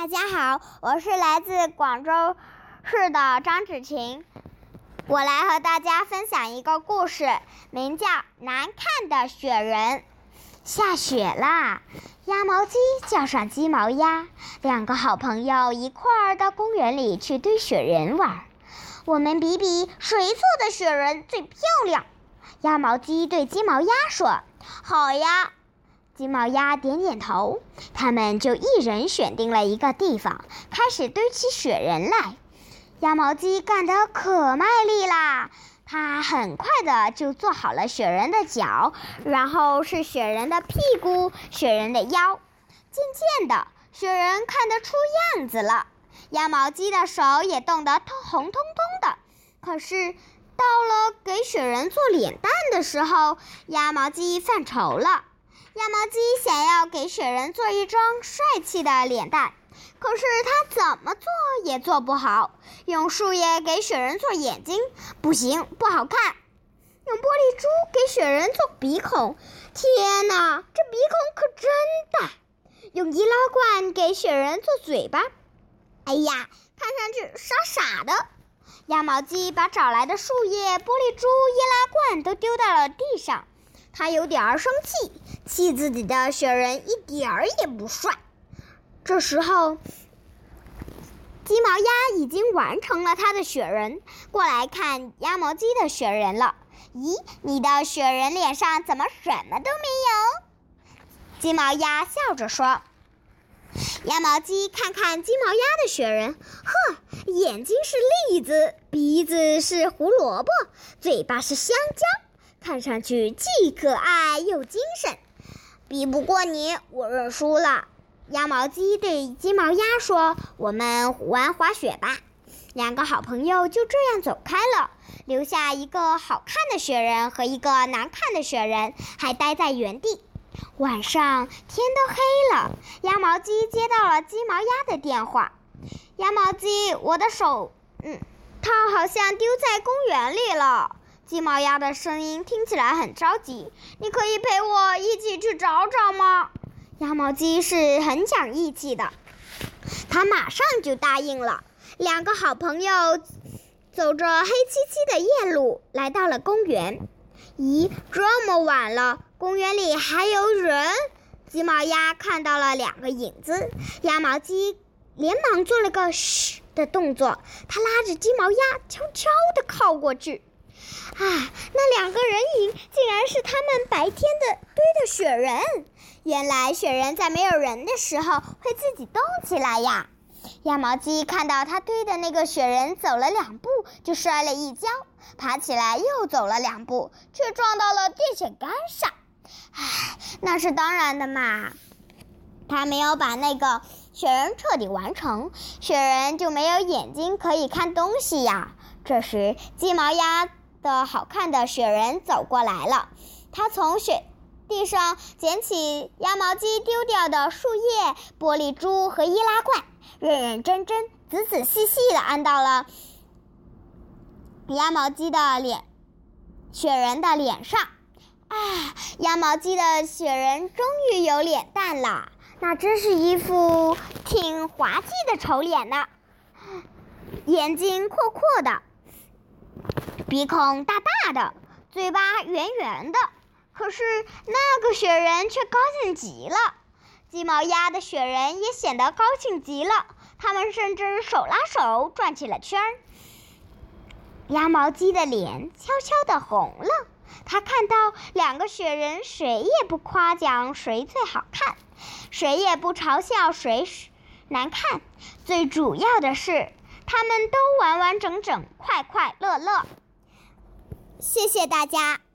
大家好，我是来自广州市的张芷晴，我来和大家分享一个故事，名叫《难看的雪人》。下雪啦，鸭毛鸡叫上鸡毛鸭，两个好朋友一块儿到公园里去堆雪人玩。我们比比谁做的雪人最漂亮。鸭毛鸡对鸡毛鸭说：“好呀。”鸡毛鸭点点头，他们就一人选定了一个地方，开始堆起雪人来。鸭毛鸡干得可卖力啦，它很快的就做好了雪人的脚，然后是雪人的屁股、雪人的腰。渐渐的，雪人看得出样子了，鸭毛鸡的手也冻得通红彤彤的。可是到了给雪人做脸蛋的时候，鸭毛鸡犯愁了。鸭毛鸡想要给雪人做一张帅气的脸蛋，可是它怎么做也做不好。用树叶给雪人做眼睛，不行，不好看。用玻璃珠给雪人做鼻孔，天哪，这鼻孔可真大。用易拉罐给雪人做嘴巴，哎呀，看上去傻傻的。鸭毛鸡把找来的树叶、玻璃珠、易拉罐都丢到了地上。他有点儿生气，气自己的雪人一点儿也不帅。这时候，鸡毛鸭已经完成了他的雪人，过来看鸭毛鸡的雪人了。咦，你的雪人脸上怎么什么都没有？鸡毛鸭笑着说。鸭毛鸡看看鸡毛鸭的雪人，呵，眼睛是栗子，鼻子是胡萝卜，嘴巴是香蕉。看上去既可爱又精神，比不过你，我认输了。鸭毛鸡对鸡毛鸭说：“我们玩滑雪吧。”两个好朋友就这样走开了，留下一个好看的雪人和一个难看的雪人，还待在原地。晚上天都黑了，鸭毛鸡接到了鸡毛鸭的电话：“鸭毛鸡，我的手，嗯，它好像丢在公园里了。”鸡毛鸭的声音听起来很着急，你可以陪我一起去找找吗？鸭毛鸡是很讲义气的，他马上就答应了。两个好朋友走着黑漆漆的夜路，来到了公园。咦，这么晚了，公园里还有人？鸡毛鸭看到了两个影子，鸭毛鸡连忙做了个嘘的动作，他拉着鸡毛鸭悄悄地靠过去。啊，那两个人影竟然是他们白天的堆的雪人。原来雪人在没有人的时候会自己动起来呀。鸭毛鸡看到他堆的那个雪人走了两步就摔了一跤，爬起来又走了两步，却撞到了电线杆上。唉，那是当然的嘛。他没有把那个雪人彻底完成，雪人就没有眼睛可以看东西呀。这时，鸡毛鸭。的好看的雪人走过来了，他从雪地上捡起鸭毛机丢掉的树叶、玻璃珠和易拉罐，认认真真、仔仔细细地安到了鸭毛鸡的脸雪人的脸上。啊，鸭毛鸡的雪人终于有脸蛋了，那真是一副挺滑稽的丑脸呢，眼睛阔阔的。鼻孔大大的，嘴巴圆圆的，可是那个雪人却高兴极了。鸡毛鸭的雪人也显得高兴极了，他们甚至手拉手转起了圈儿。鸭毛鸡的脸悄悄地红了，他看到两个雪人，谁也不夸奖谁最好看，谁也不嘲笑谁难看，最主要的是，他们都完完整整、快快乐乐。谢谢大家。